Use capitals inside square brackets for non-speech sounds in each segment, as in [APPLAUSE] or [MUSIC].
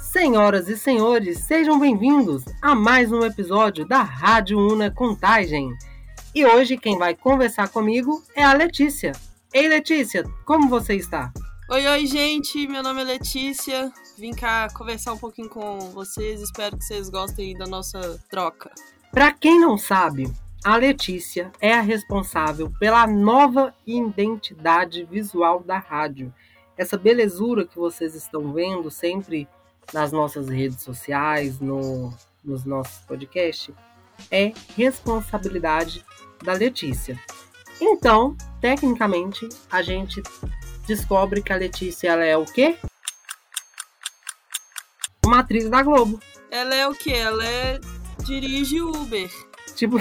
Senhoras e senhores, sejam bem-vindos a mais um episódio da Rádio Una Contagem. E hoje quem vai conversar comigo é a Letícia. Ei Letícia, como você está? Oi, oi, gente. Meu nome é Letícia. Vim cá conversar um pouquinho com vocês. Espero que vocês gostem da nossa troca. Para quem não sabe, a Letícia é a responsável pela nova identidade visual da rádio. Essa belezura que vocês estão vendo sempre nas nossas redes sociais, no, nos nossos podcasts, é responsabilidade da Letícia. Então, tecnicamente, a gente descobre que a Letícia ela é o quê? Uma atriz da Globo. Ela é o quê? Ela é dirige Uber. Tipo,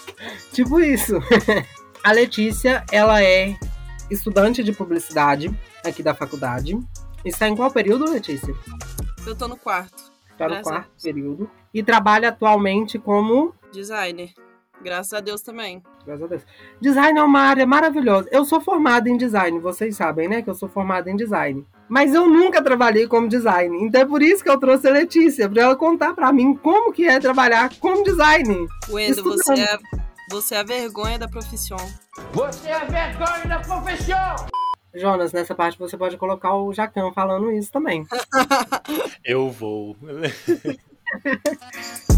[LAUGHS] tipo isso. [LAUGHS] a Letícia, ela é estudante de publicidade aqui da faculdade. Está em qual período, Letícia? Eu tô no quarto. Está no quarto período. E trabalha atualmente como designer. Graças a Deus também. Graças a Deus. Design é uma área maravilhosa. Eu sou formada em design, vocês sabem, né? Que eu sou formada em design. Mas eu nunca trabalhei como design. Então é por isso que eu trouxe a Letícia, para ela contar para mim como que é trabalhar como design. Wendel, você é, você é a vergonha da profissão. Você é a vergonha da profissão! Jonas, nessa parte você pode colocar o Jacan falando isso também. [LAUGHS] eu vou. [LAUGHS]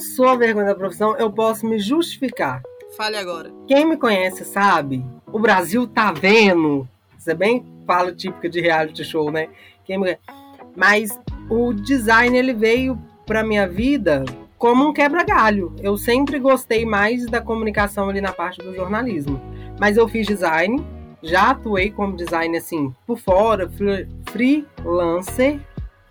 Não, sou a vergonha da profissão, eu posso me justificar. Fale agora. Quem me conhece sabe, o Brasil tá vendo. Isso é bem fala típica de reality show, né? Quem me... Mas o design ele veio para minha vida como um quebra-galho. Eu sempre gostei mais da comunicação ali na parte do jornalismo. Mas eu fiz design, já atuei como design assim por fora, freelancer,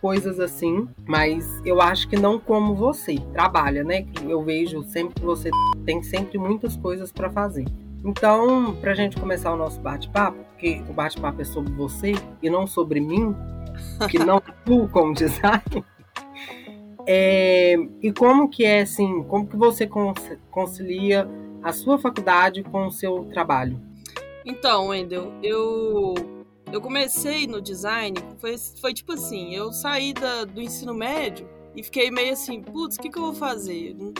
coisas assim, mas eu acho que não como você trabalha, né? Eu vejo sempre que você tem sempre muitas coisas para fazer. Então, para a gente começar o nosso bate-papo, porque o bate-papo é sobre você e não sobre mim, que [LAUGHS] não atuo como design. É, e como que é assim, como que você concilia a sua faculdade com o seu trabalho? Então, Wendel, eu eu comecei no design, foi, foi tipo assim, eu saí da, do ensino médio e fiquei meio assim, putz, o que, que eu vou fazer? Não,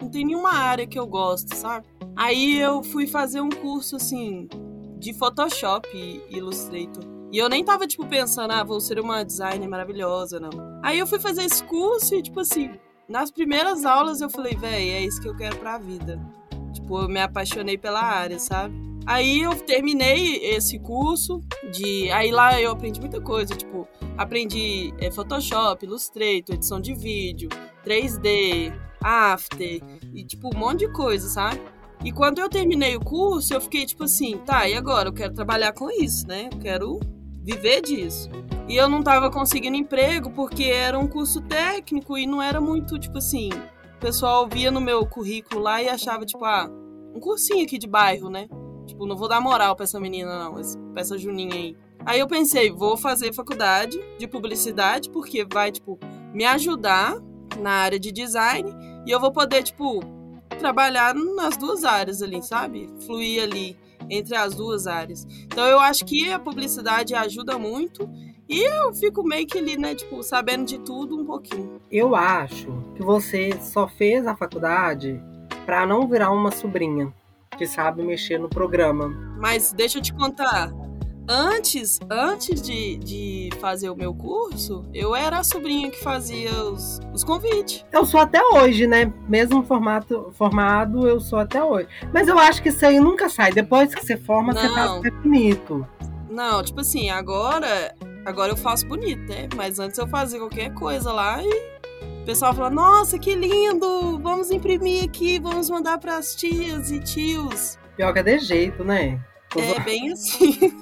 não tem nenhuma área que eu gosto, sabe? Aí eu fui fazer um curso, assim, de Photoshop e Illustrator. E eu nem tava, tipo, pensando, ah, vou ser uma designer maravilhosa, não. Aí eu fui fazer esse curso e, tipo assim, nas primeiras aulas eu falei, véi, é isso que eu quero pra vida. Tipo, eu me apaixonei pela área, sabe? Aí eu terminei esse curso de. Aí lá eu aprendi muita coisa, tipo, aprendi é, Photoshop, Illustrator, edição de vídeo, 3D, After e tipo um monte de coisa, sabe? E quando eu terminei o curso, eu fiquei tipo assim, tá, e agora? Eu quero trabalhar com isso, né? Eu quero viver disso. E eu não tava conseguindo emprego porque era um curso técnico e não era muito, tipo assim. O pessoal via no meu currículo lá e achava, tipo, ah, um cursinho aqui de bairro, né? Tipo, não vou dar moral pra essa menina, não, pra essa Juninha aí. Aí eu pensei, vou fazer faculdade de publicidade, porque vai, tipo, me ajudar na área de design e eu vou poder, tipo, trabalhar nas duas áreas ali, sabe? Fluir ali entre as duas áreas. Então eu acho que a publicidade ajuda muito e eu fico meio que ali, né, tipo, sabendo de tudo um pouquinho. Eu acho que você só fez a faculdade para não virar uma sobrinha que sabe mexer no programa. Mas deixa eu te contar. Antes, antes de, de fazer o meu curso, eu era a sobrinha que fazia os, os convites. Eu sou até hoje, né? Mesmo formato, formado, eu sou até hoje. Mas eu acho que isso aí nunca sai. Depois que você forma, Não. você faz bonito. Não, tipo assim, agora, agora eu faço bonito, né? Mas antes eu fazia qualquer coisa lá e o pessoal fala: Nossa, que lindo! Vamos imprimir aqui, vamos mandar para as tias e tios. Pior que é de jeito, né? É bem [LAUGHS] assim.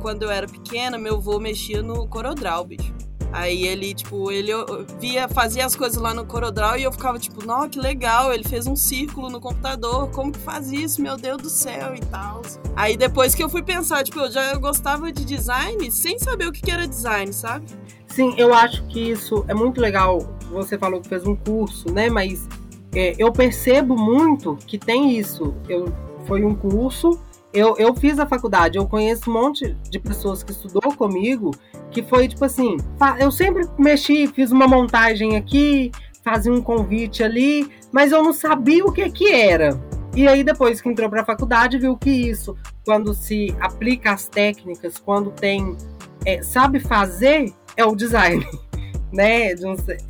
Quando eu era pequena, meu avô mexia no Corodrau, bicho. Aí ele, tipo, ele via, fazia as coisas lá no CorelDRAW e eu ficava tipo, nossa, que legal, ele fez um círculo no computador, como que faz isso, meu Deus do céu e tal. Aí depois que eu fui pensar, tipo, eu já gostava de design sem saber o que era design, sabe? Sim, eu acho que isso é muito legal. Você falou que fez um curso, né? Mas é, eu percebo muito que tem isso. Eu foi um curso eu, eu fiz a faculdade, eu conheço um monte de pessoas que estudou comigo, que foi tipo assim, eu sempre mexi, fiz uma montagem aqui, fazia um convite ali, mas eu não sabia o que que era. E aí depois que entrou para a faculdade, viu que isso, quando se aplica as técnicas, quando tem é, sabe fazer, é o design, [LAUGHS] né?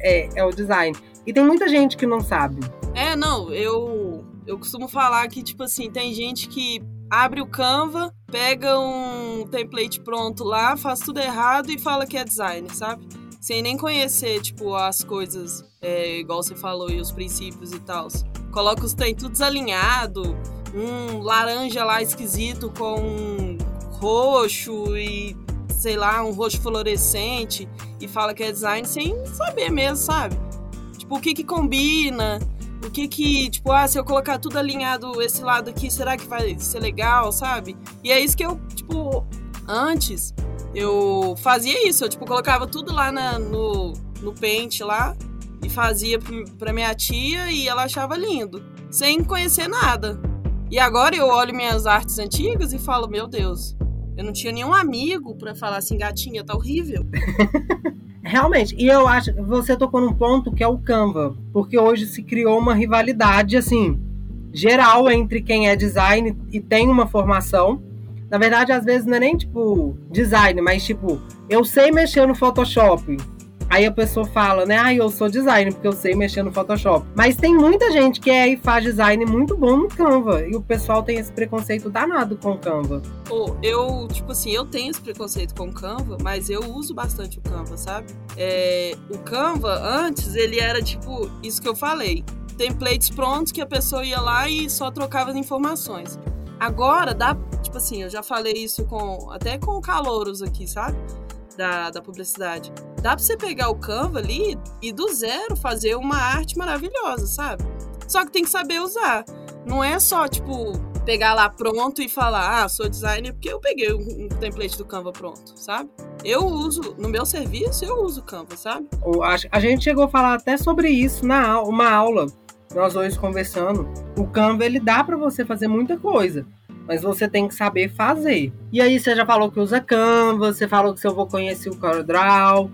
É, é o design. E tem muita gente que não sabe. É, não, eu eu costumo falar que tipo assim, tem gente que abre o Canva, pega um template pronto lá, faz tudo errado e fala que é design, sabe? Sem nem conhecer, tipo, as coisas, é, igual você falou, e os princípios e tal. Coloca os tem tudo desalinhado, um laranja lá esquisito com um roxo e, sei lá, um roxo fluorescente e fala que é design sem saber mesmo, sabe? Tipo, o que que combina, o que que, tipo, ah, se eu colocar tudo alinhado esse lado aqui, será que vai ser legal, sabe? E é isso que eu, tipo, antes eu fazia isso, eu, tipo, colocava tudo lá na, no, no pente lá e fazia pra minha tia e ela achava lindo, sem conhecer nada. E agora eu olho minhas artes antigas e falo, meu Deus, eu não tinha nenhum amigo para falar assim, gatinha, tá horrível. [LAUGHS] Realmente, e eu acho que você tocou num ponto que é o Canva, porque hoje se criou uma rivalidade assim geral entre quem é design e tem uma formação. Na verdade, às vezes não é nem tipo design, mas tipo, eu sei mexer no Photoshop, Aí a pessoa fala, né? Ah, eu sou designer porque eu sei mexer no Photoshop. Mas tem muita gente que é e faz design muito bom no Canva. E o pessoal tem esse preconceito danado com o Canva. Pô, eu, tipo assim, eu tenho esse preconceito com o Canva, mas eu uso bastante o Canva, sabe? É, o Canva, antes, ele era tipo isso que eu falei. Templates prontos que a pessoa ia lá e só trocava as informações. Agora dá, tipo assim, eu já falei isso com até com calouros aqui, sabe? da, da publicidade. Dá pra você pegar o Canva ali e do zero fazer uma arte maravilhosa, sabe? Só que tem que saber usar. Não é só, tipo, pegar lá pronto e falar, ah, sou designer porque eu peguei um, template do Canva pronto, sabe? Eu uso, no meu serviço, eu uso o Canva, sabe? A gente chegou a falar até sobre isso na uma aula, nós dois conversando. O Canva, ele dá para você fazer muita coisa mas você tem que saber fazer. E aí você já falou que usa Canva, você falou que seu avô conhecia o CorelDRAW,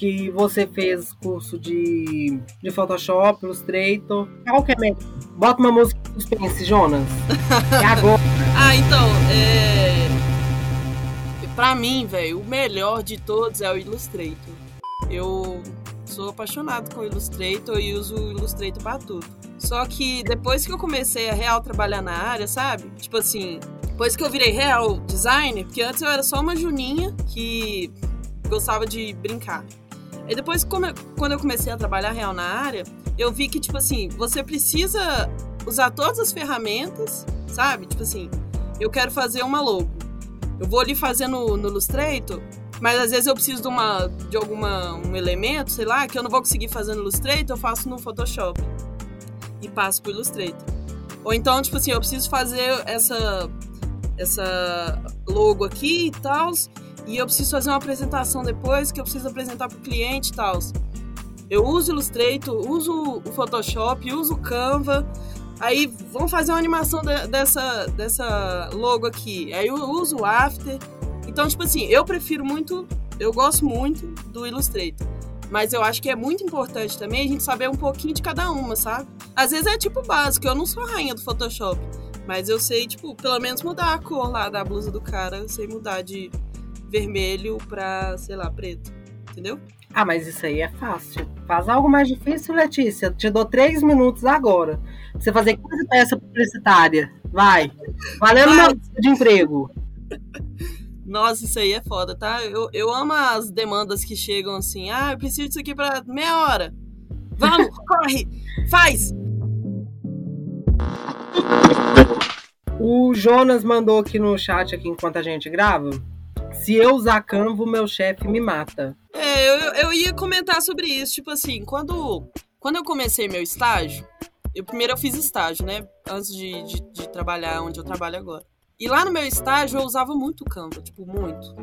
que você fez curso de, de Photoshop, Illustrator. Qual que é melhor? Bota uma música de suspense, Jonas. É agora. [LAUGHS] ah, então, é... Pra mim, velho, o melhor de todos é o Illustrator. Eu sou apaixonado com o Illustrator e uso o Illustrator pra tudo. Só que depois que eu comecei a real trabalhar na área, sabe? Tipo assim, depois que eu virei real designer, porque antes eu era só uma juninha que gostava de brincar. E depois, quando eu comecei a trabalhar real na área, eu vi que, tipo assim, você precisa usar todas as ferramentas, sabe? Tipo assim, eu quero fazer uma logo. Eu vou ali fazer no, no Illustrator, mas às vezes eu preciso de, uma, de alguma, um elemento, sei lá, que eu não vou conseguir fazer no Illustrator, eu faço no Photoshop e passo pro Illustrator. Ou então, tipo assim, eu preciso fazer essa, essa logo aqui e tal, e eu preciso fazer uma apresentação depois que eu preciso apresentar pro cliente e tal. Eu uso o Illustrator, uso o Photoshop, uso o Canva, aí vamos fazer uma animação de, dessa, dessa logo aqui. Aí eu uso o After. Então, tipo assim, eu prefiro muito, eu gosto muito do Illustrator. Mas eu acho que é muito importante também a gente saber um pouquinho de cada uma, sabe? Às vezes é tipo básico, eu não sou rainha do Photoshop. Mas eu sei, tipo, pelo menos mudar a cor lá da blusa do cara. Eu sei mudar de vermelho pra, sei lá, preto. Entendeu? Ah, mas isso aí é fácil. Faz algo mais difícil, Letícia. Te dou três minutos agora. Você fazer 15 peça publicitária. Vai. Valendo uma de emprego. Nossa, isso aí é foda, tá? Eu, eu amo as demandas que chegam assim. Ah, eu preciso disso aqui pra meia hora. Vamos, [LAUGHS] corre, faz! O Jonas mandou aqui no chat aqui enquanto a gente grava. Se eu usar Canva, meu chefe me mata. É, eu, eu ia comentar sobre isso. Tipo assim, quando, quando eu comecei meu estágio, eu primeiro eu fiz estágio, né? Antes de, de, de trabalhar onde eu trabalho agora. E lá no meu estágio eu usava muito Canva, tipo, muito.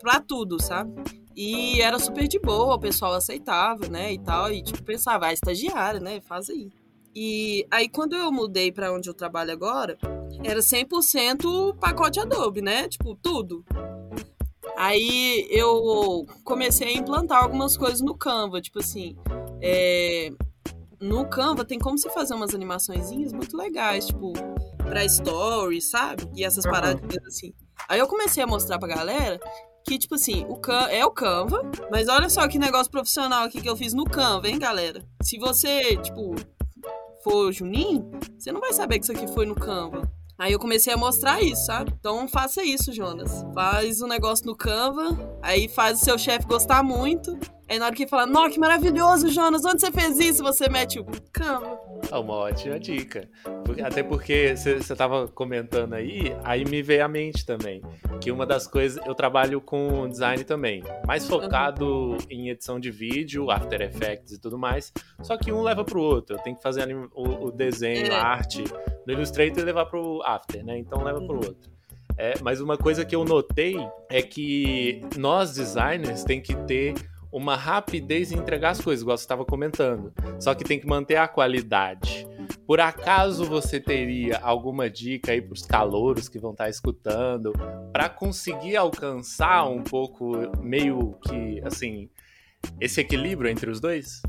Pra tudo, sabe? E era super de boa, o pessoal aceitava, né? E tal. E tipo, pensava, ah, estagiária, né? Faz aí. E aí, quando eu mudei para onde eu trabalho agora, era 100% pacote Adobe, né? Tipo, tudo. Aí eu comecei a implantar algumas coisas no Canva, tipo assim, é... no Canva tem como você fazer umas animaçõezinhas muito legais, tipo, pra stories, sabe? E essas uhum. paradas assim. Aí eu comecei a mostrar pra galera que, tipo assim, o Can é o Canva, mas olha só que negócio profissional aqui que eu fiz no Canva, hein, galera? Se você, tipo, for Juninho, você não vai saber que isso aqui foi no Canva. Aí eu comecei a mostrar isso, sabe? Então faça isso, Jonas. Faz o um negócio no Canva, aí faz o seu chefe gostar muito. Aí na hora que ele fala, nossa, que maravilhoso, Jonas, onde você fez isso? Você mete o Canva. É uma ótima dica. Até porque você estava comentando aí, aí me veio à mente também. Que uma das coisas, eu trabalho com design também, mais focado uhum. em edição de vídeo, After Effects e tudo mais. Só que um leva pro outro. Eu tenho que fazer o, o desenho, é. a arte no Illustrator e levar pro After, né? Então leva pro uhum. outro. É, mas uma coisa que eu notei é que nós designers tem que ter uma rapidez em entregar as coisas, igual você estava comentando. Só que tem que manter a qualidade. Por acaso você teria alguma dica aí para os calouros que vão estar tá escutando para conseguir alcançar um pouco meio que assim esse equilíbrio entre os dois?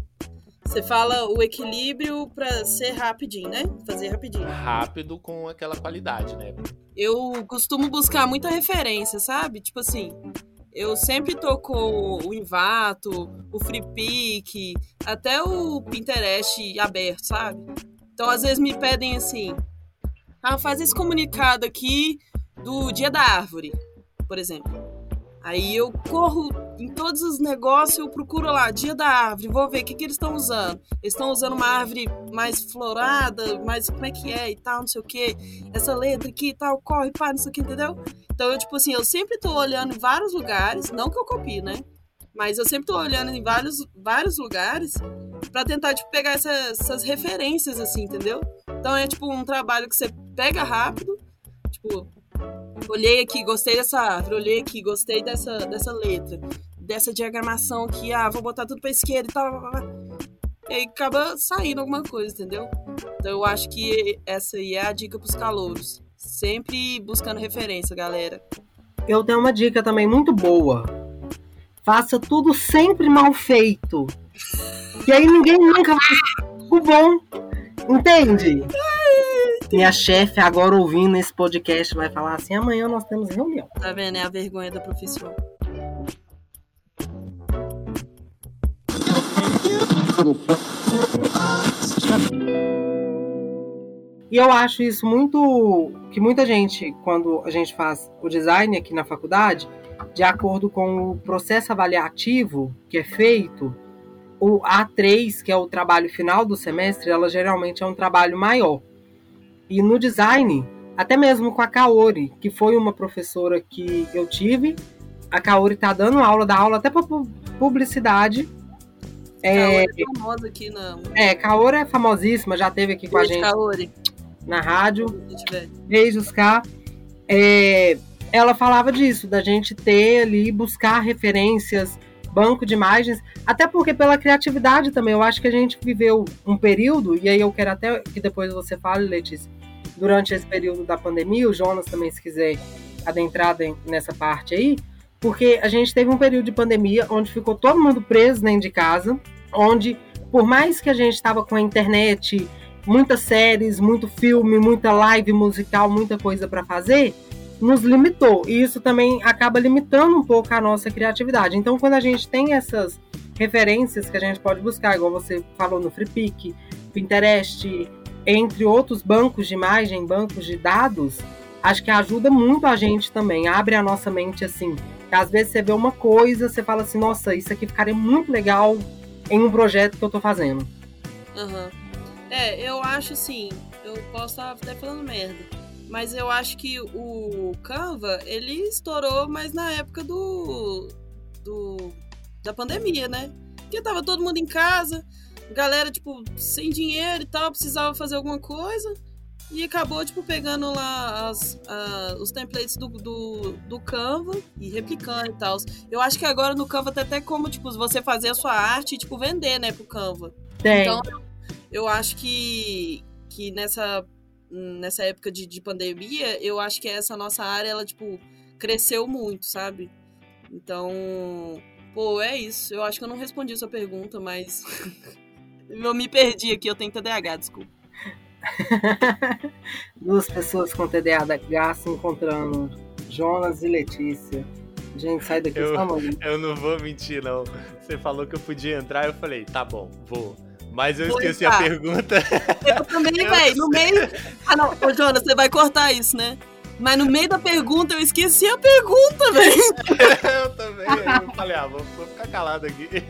Você fala o equilíbrio para ser rapidinho, né? Fazer rapidinho. Rápido com aquela qualidade, né? Eu costumo buscar muita referência, sabe? Tipo assim, eu sempre tô com o Invato, o FreePic, até o Pinterest aberto, sabe? Então, às vezes me pedem assim: ah, faz esse comunicado aqui do Dia da Árvore, por exemplo. Aí eu corro em todos os negócios, eu procuro lá, dia da árvore, vou ver o que, que eles estão usando. Eles estão usando uma árvore mais florada, mais como é que é e tal, não sei o que. Essa letra aqui e tal, corre, pá, não sei o que, entendeu? Então, eu, tipo assim, eu sempre tô olhando em vários lugares, não que eu copie, né? Mas eu sempre tô olhando em vários, vários lugares para tentar, tipo, pegar essas, essas referências, assim, entendeu? Então é, tipo, um trabalho que você pega rápido, tipo, olhei aqui, gostei dessa árvore, olhei aqui, gostei dessa, dessa letra, dessa diagramação aqui, ah, vou botar tudo pra esquerda e tal. E aí acaba saindo alguma coisa, entendeu? Então eu acho que essa aí é a dica pros calouros. Sempre buscando referência, galera. Eu tenho uma dica também muito boa. Faça tudo sempre mal feito. E aí ninguém nunca vai o bom. Entende? Minha chefe agora ouvindo esse podcast vai falar assim: amanhã nós temos reunião. Tá vendo? É a vergonha da profissão. E eu acho isso muito. que muita gente, quando a gente faz o design aqui na faculdade, de acordo com o processo avaliativo que é feito, o A3, que é o trabalho final do semestre, ela geralmente é um trabalho maior. E no design, até mesmo com a Kaori, que foi uma professora que eu tive, a Kaori tá dando aula, dá aula até para publicidade é, é famosa aqui na. É, Kaori é famosíssima, já teve aqui com a gente. Kaori na rádio. Beijos, cá. É, ela falava disso, da gente ter ali, buscar referências, banco de imagens, até porque pela criatividade também. Eu acho que a gente viveu um período, e aí eu quero até que depois você fale, Letícia, durante esse período da pandemia, o Jonas também, se quiser adentrar nessa parte aí, porque a gente teve um período de pandemia onde ficou todo mundo preso dentro de casa, onde, por mais que a gente estava com a internet muitas séries, muito filme, muita live musical, muita coisa para fazer, nos limitou. E isso também acaba limitando um pouco a nossa criatividade. Então, quando a gente tem essas referências que a gente pode buscar, igual você falou no FreePic, Pinterest, entre outros bancos de imagem, bancos de dados, acho que ajuda muito a gente também, abre a nossa mente assim. Às vezes você vê uma coisa, você fala assim, nossa, isso aqui ficaria muito legal em um projeto que eu tô fazendo. Uhum. É, eu acho assim, eu posso estar até falando merda. Mas eu acho que o Canva, ele estourou mais na época do, do da pandemia, né? Porque tava todo mundo em casa, galera, tipo, sem dinheiro e tal, precisava fazer alguma coisa. E acabou, tipo, pegando lá as, os templates do, do, do, Canva e replicando e tal. Eu acho que agora no Canva tem até como, tipo, você fazer a sua arte e, tipo, vender, né, pro Canva. Tem. Então, eu acho que, que nessa, nessa época de, de pandemia, eu acho que essa nossa área, ela, tipo, cresceu muito, sabe? Então, pô, é isso. Eu acho que eu não respondi a sua pergunta, mas [LAUGHS] eu me perdi aqui, eu tenho TDAH, desculpa. [LAUGHS] Duas pessoas com TDAH se encontrando. Jonas e Letícia. Gente, sai daqui eu, só Eu não vou mentir, não. Você falou que eu podia entrar, eu falei, tá bom, vou. Mas eu vou esqueci entrar. a pergunta. Eu também, [LAUGHS] velho. No meio. Ah, não. Ô, Jonas, você vai cortar isso, né? Mas no meio da pergunta eu esqueci a pergunta, [LAUGHS] velho. eu também. Eu falei, ah, vou, vou ficar calado aqui.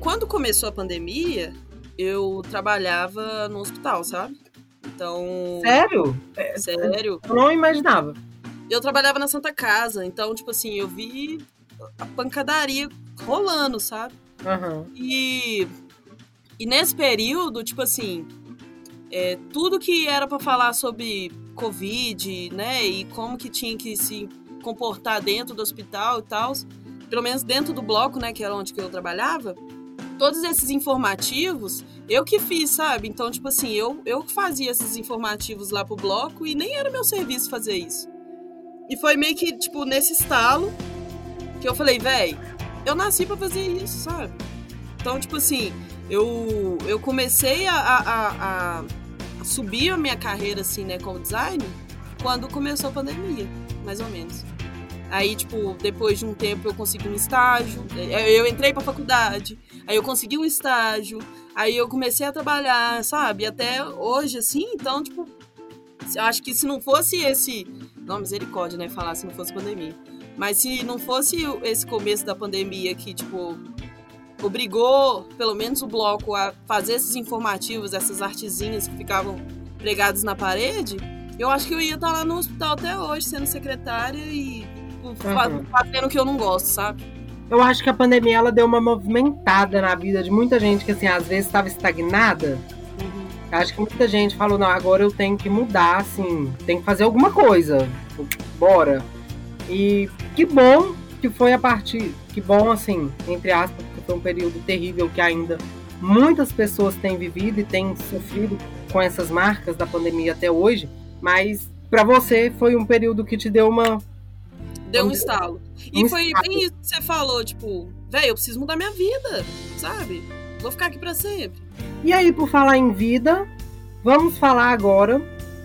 quando começou a pandemia, eu trabalhava no hospital, sabe? Então. Sério? Sério. Eu não imaginava. Eu trabalhava na Santa Casa, então, tipo assim, eu vi a pancadaria rolando, sabe? Uhum. E, e nesse período, tipo assim, é, tudo que era para falar sobre Covid, né? E como que tinha que se comportar dentro do hospital e tal, pelo menos dentro do bloco, né? Que era onde que eu trabalhava todos esses informativos, eu que fiz, sabe? Então, tipo assim, eu, eu fazia esses informativos lá pro bloco e nem era meu serviço fazer isso. E foi meio que, tipo, nesse estalo que eu falei, véi, eu nasci para fazer isso, sabe? Então, tipo assim, eu, eu comecei a, a, a, subir a minha carreira, assim, né, como designer, quando começou a pandemia, mais ou menos. Aí, tipo, depois de um tempo eu consegui um estágio, eu entrei pra faculdade, aí eu consegui um estágio, aí eu comecei a trabalhar, sabe? Até hoje, assim, então, tipo, eu acho que se não fosse esse. Não, misericórdia, né? Falar se não fosse pandemia. Mas se não fosse esse começo da pandemia que, tipo, obrigou, pelo menos o bloco, a fazer esses informativos, essas artezinhas que ficavam pregadas na parede, eu acho que eu ia estar lá no hospital até hoje, sendo secretária e tipo, uhum. fazendo o que eu não gosto, sabe? Eu acho que a pandemia ela deu uma movimentada na vida de muita gente que assim às vezes estava estagnada. Acho que muita gente falou não, agora eu tenho que mudar, assim, tem que fazer alguma coisa, bora. E que bom que foi a partir, que bom assim, entre aspas, que foi um período terrível que ainda muitas pessoas têm vivido e têm sofrido com essas marcas da pandemia até hoje, mas para você foi um período que te deu uma Deu um estalo. E um foi estalo. bem isso que você falou, tipo, velho, eu preciso mudar minha vida, sabe? Vou ficar aqui para sempre. E aí, por falar em vida, vamos falar agora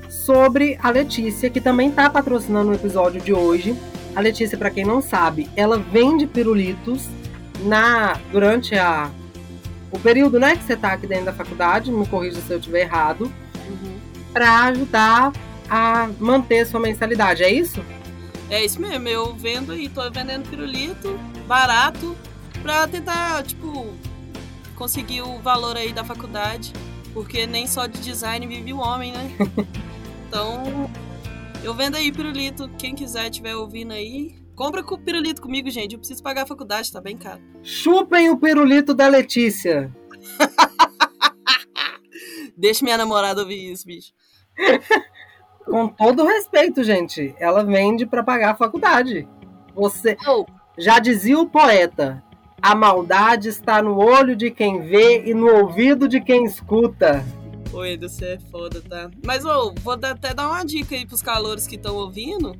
sobre a Letícia, que também está patrocinando o episódio de hoje. A Letícia, para quem não sabe, ela vende pirulitos na durante a o período, né, que você está aqui dentro da faculdade, me corrija se eu estiver errado, uhum. para ajudar a manter sua mensalidade, é isso? É isso mesmo, eu vendo e tô vendendo pirulito barato pra tentar, tipo, conseguir o valor aí da faculdade, porque nem só de design vive o homem, né? [LAUGHS] Então, eu vendo aí pirulito, quem quiser estiver ouvindo aí, compra com pirulito comigo, gente, eu preciso pagar a faculdade, tá bem caro. Chupem o pirulito da Letícia. [LAUGHS] Deixa minha namorada ouvir isso, bicho. [LAUGHS] Com todo respeito, gente, ela vende para pagar a faculdade. Você oh. já dizia o poeta: a maldade está no olho de quem vê e no ouvido de quem escuta. Oi, você é foda, tá? Mas oh, vou até dar uma dica aí pros calores que estão ouvindo.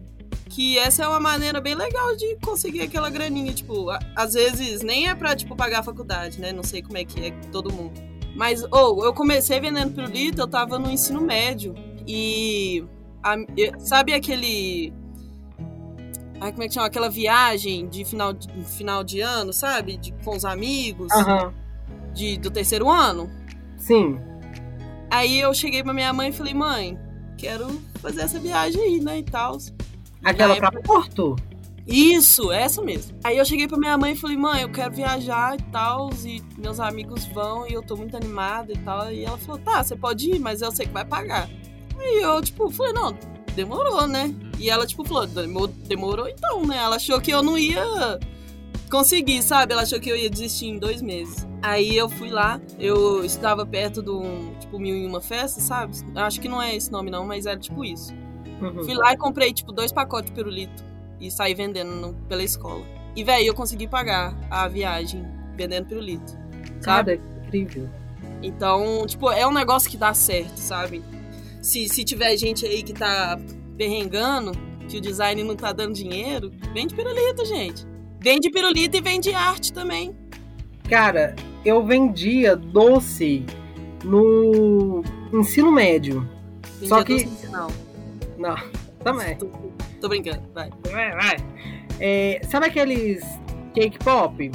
Que essa é uma maneira bem legal de conseguir aquela graninha. Tipo, às vezes nem é pra, tipo, pagar a faculdade, né? Não sei como é que é todo mundo. Mas, ou, eu comecei vendendo pirulito, eu tava no ensino médio. E a, sabe aquele Ai, como é que chama? Aquela viagem de final de, final de ano, sabe? De, com os amigos. Uhum. De, do terceiro ano. Sim. Aí eu cheguei pra minha mãe e falei, mãe, quero fazer essa viagem aí, né? E tal. Aquela pra Porto? Isso, essa mesmo. Aí eu cheguei pra minha mãe e falei, mãe, eu quero viajar e tal, e meus amigos vão e eu tô muito animada e tal. E ela falou, tá, você pode ir, mas eu sei que vai pagar. Aí eu, tipo, falei, não, demorou, né? E ela, tipo, falou, demorou então, né? Ela achou que eu não ia conseguir, sabe? Ela achou que eu ia desistir em dois meses. Aí eu fui lá, eu estava perto do, tipo, Mil e Uma Festa, sabe? Acho que não é esse nome não, mas era tipo isso. Uhum. Fui lá e comprei, tipo, dois pacotes de pirulito e saí vendendo no, pela escola. E, velho, eu consegui pagar a viagem vendendo pirulito, sabe? Cara, é incrível. Então, tipo, é um negócio que dá certo, sabe? Se, se tiver gente aí que tá perrengando, que o design não tá dando dinheiro, vende pirulito, gente. Vende pirulito e vende arte também. Cara, eu vendia doce no ensino médio. Vendia Só que. Doce não. Não, também. Tô, tô brincando, vai. Vai, vai. É, sabe aqueles cake pop?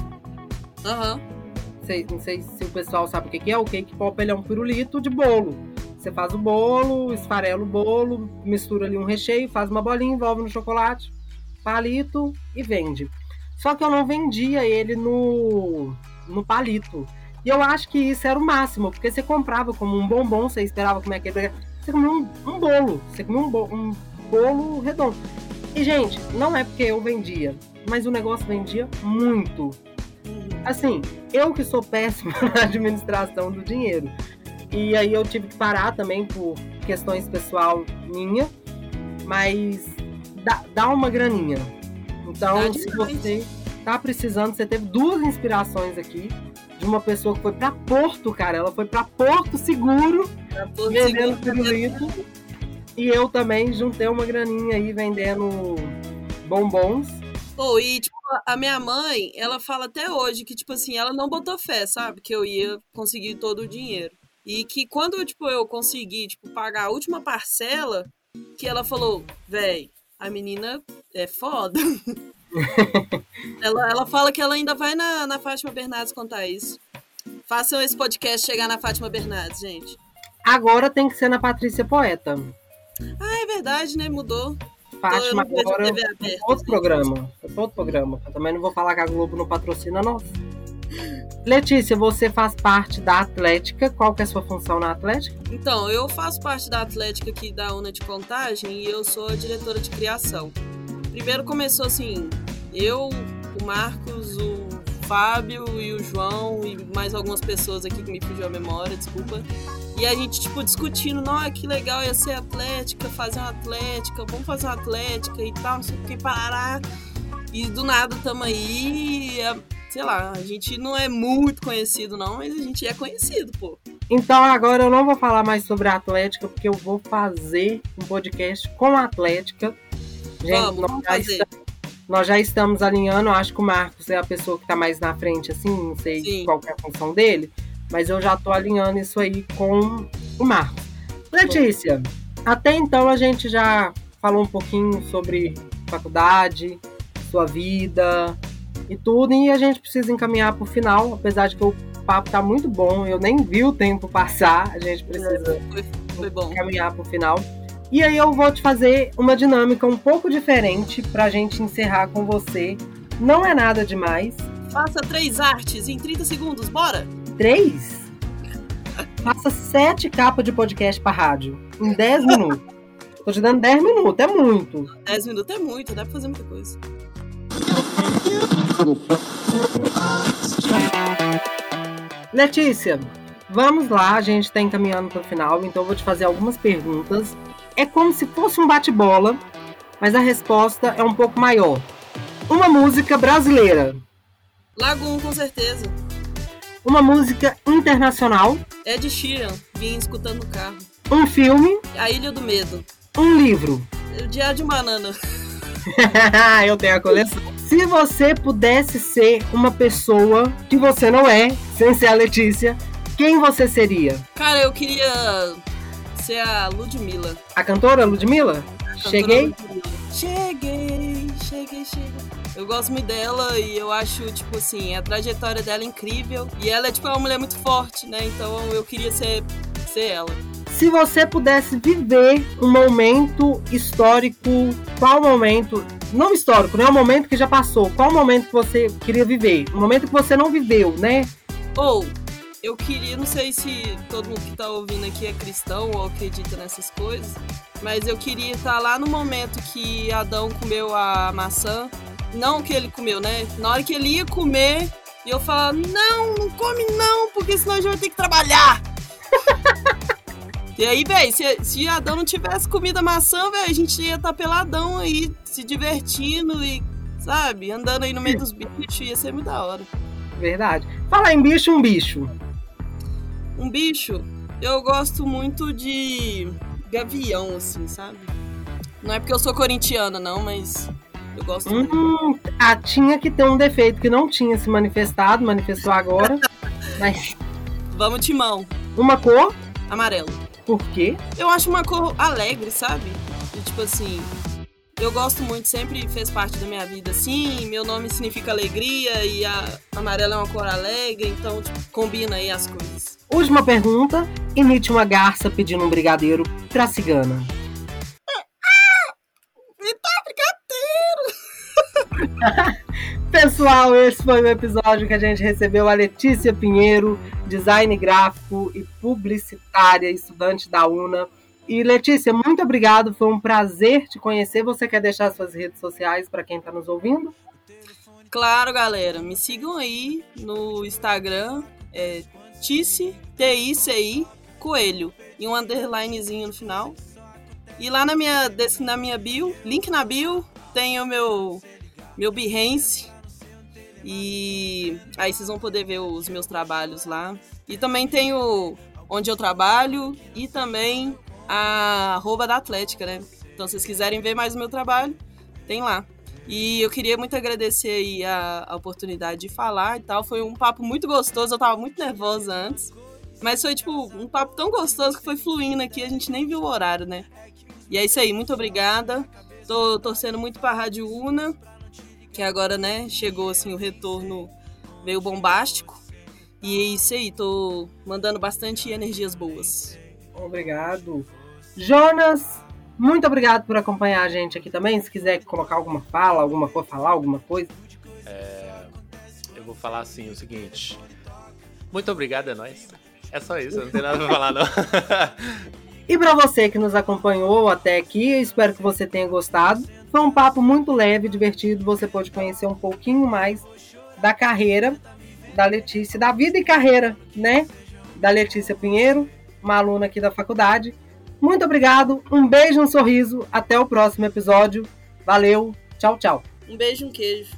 Aham. Uhum. Não sei se o pessoal sabe o que é. O cake pop ele é um pirulito de bolo. Você faz o bolo, esfarela o bolo, mistura ali um recheio, faz uma bolinha, envolve no chocolate, palito e vende. Só que eu não vendia ele no, no palito. E eu acho que isso era o máximo, porque você comprava como um bombom, você esperava como é que ele. Você comia um, um bolo, você comia um, bo, um bolo redondo. E, gente, não é porque eu vendia, mas o negócio vendia muito. Assim, eu que sou péssima [LAUGHS] na administração do dinheiro. E aí eu tive que parar também por questões pessoal minha, mas dá, dá uma graninha então, se você tá precisando, você teve duas inspirações aqui de uma pessoa que foi para Porto, cara. Ela foi para Porto Seguro, Porto vendendo pirulito. E eu também juntei uma graninha aí vendendo bombons. Oh, e tipo, a minha mãe, ela fala até hoje que, tipo assim, ela não botou fé, sabe? Que eu ia conseguir todo o dinheiro. E que quando, tipo, eu consegui, tipo, pagar a última parcela, que ela falou, véi, a menina é foda. [LAUGHS] ela, ela fala que ela ainda vai na, na Fátima Bernardes contar isso. Façam esse podcast chegar na Fátima Bernardes, gente. Agora tem que ser na Patrícia Poeta. Ah, é verdade, né? Mudou. Fátima agora é outro programa. É outro programa. Eu também não vou falar que a Globo não patrocina nós. Letícia, você faz parte da Atlética. Qual que é a sua função na Atlética? Então, eu faço parte da Atlética aqui da UNA de Contagem e eu sou a diretora de criação. Primeiro começou assim, eu, o Marcos, o Fábio e o João e mais algumas pessoas aqui que me fugiu a memória, desculpa. E a gente, tipo, discutindo, não, que legal ia ser atlética, fazer uma atlética, vamos fazer uma atlética e tal, não sei o que, parar. E do nada tamo aí, sei lá, a gente não é muito conhecido, não, mas a gente é conhecido, pô. Então agora eu não vou falar mais sobre a Atlética, porque eu vou fazer um podcast com a Atlética. Gente, vamos, nós, vamos já estamos, nós, já estamos, alinhando, acho que o Marcos é a pessoa que está mais na frente, assim, não sei Sim. qual é a função dele, mas eu já estou alinhando isso aí com o Marcos. Letícia, até então a gente já falou um pouquinho sobre faculdade, sua vida, e tudo, e a gente precisa encaminhar para o final, apesar de que o papo tá muito bom, eu nem vi o tempo passar, a gente precisa foi, foi bom. encaminhar para o final. E aí eu vou te fazer uma dinâmica um pouco diferente para a gente encerrar com você. Não é nada demais. Faça três artes em 30 segundos, bora? Três? Faça sete capas de podcast para rádio em 10 minutos. Tô te dando 10 minutos, é muito. 10 minutos é muito, dá pra fazer muita coisa. Letícia, vamos lá, a gente está encaminhando para o final, então eu vou te fazer algumas perguntas. É como se fosse um bate-bola, mas a resposta é um pouco maior. Uma música brasileira. Lagoon, com certeza. Uma música internacional. Ed Sheeran, vim escutando no carro. Um filme. A Ilha do Medo. Um livro. O Diário de Banana. [LAUGHS] eu tenho a coleção. Se você pudesse ser uma pessoa que você não é, sem ser a Letícia, quem você seria? Cara, eu queria ser a Ludmilla. A cantora Ludmilla? A cantora cheguei? Ludmilla. Cheguei, cheguei, cheguei. Eu gosto muito dela e eu acho, tipo assim, a trajetória dela é incrível. E ela é, tipo, uma mulher muito forte, né? Então eu queria ser, ser ela. Se você pudesse viver um momento histórico, qual momento não histórico, né? O momento que já passou. Qual o momento que você queria viver? O momento que você não viveu, né? Ou, eu queria, não sei se todo mundo que tá ouvindo aqui é cristão ou acredita nessas coisas, mas eu queria estar lá no momento que Adão comeu a maçã. Não que ele comeu, né? Na hora que ele ia comer, eu falar, não, não come não, porque senão a gente vai ter que trabalhar. [LAUGHS] E aí, velho, se, se Adão não tivesse comido a maçã, velho, a gente ia estar tá peladão aí, se divertindo e, sabe, andando aí no meio dos bichos, ia ser muito da hora. Verdade. Fala em bicho, um bicho. Um bicho, eu gosto muito de gavião, assim, sabe? Não é porque eu sou corintiana, não, mas eu gosto hum, muito. Ah, tinha que ter um defeito que não tinha se manifestado, manifestou agora. [LAUGHS] mas. Vamos, Timão. Uma cor? Amarelo. Por quê? Eu acho uma cor alegre, sabe? E, tipo assim, eu gosto muito, sempre fez parte da minha vida assim. Meu nome significa alegria e a amarela é uma cor alegre, então tipo, combina aí as coisas. Última pergunta: imite uma garça pedindo um brigadeiro pra cigana. Me dá brigadeiro! [LAUGHS] Pessoal, esse foi o episódio que a gente recebeu a Letícia Pinheiro, design gráfico e publicitária, estudante da UNA. E Letícia, muito obrigado, foi um prazer te conhecer. Você quer deixar suas redes sociais para quem está nos ouvindo? Claro, galera. Me sigam aí no Instagram, é Tici, T-I-C-I, Coelho, e um underlinezinho no final. E lá na minha, na minha bio, link na bio, tem o meu, meu Behance, e aí vocês vão poder ver os meus trabalhos lá. E também tenho onde eu trabalho e também a arroba da Atlética, né? Então, se vocês quiserem ver mais o meu trabalho, tem lá. E eu queria muito agradecer aí a, a, oportunidade de falar e tal. Foi um papo muito gostoso, eu tava muito nervosa antes. Mas foi, tipo, um papo tão gostoso que foi fluindo aqui, a gente nem viu o horário, né? E é isso aí, muito obrigada. Tô torcendo muito pra Rádio Una que agora, né, chegou assim o retorno meio bombástico. E é isso aí, tô mandando bastante energias boas. Obrigado. Jonas, muito obrigado por acompanhar a gente aqui também. Se quiser colocar alguma fala, alguma coisa, falar alguma coisa. É, eu vou falar assim o seguinte. Muito obrigado, é nóis. É só isso, não tem nada pra falar, não. [LAUGHS] e para você que nos acompanhou até aqui, eu espero que você tenha gostado. Foi um papo muito leve, divertido. Você pode conhecer um pouquinho mais da carreira da Letícia, da vida e carreira, né? Da Letícia Pinheiro, uma aluna aqui da faculdade. Muito obrigado, um beijo, um sorriso. Até o próximo episódio. Valeu, tchau, tchau. Um beijo, um queijo.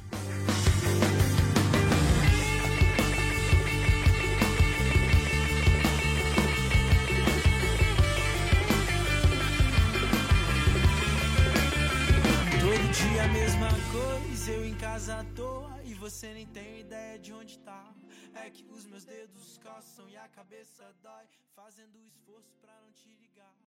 Você nem tem ideia de onde tá. É que os meus dedos coçam e a cabeça dói, fazendo esforço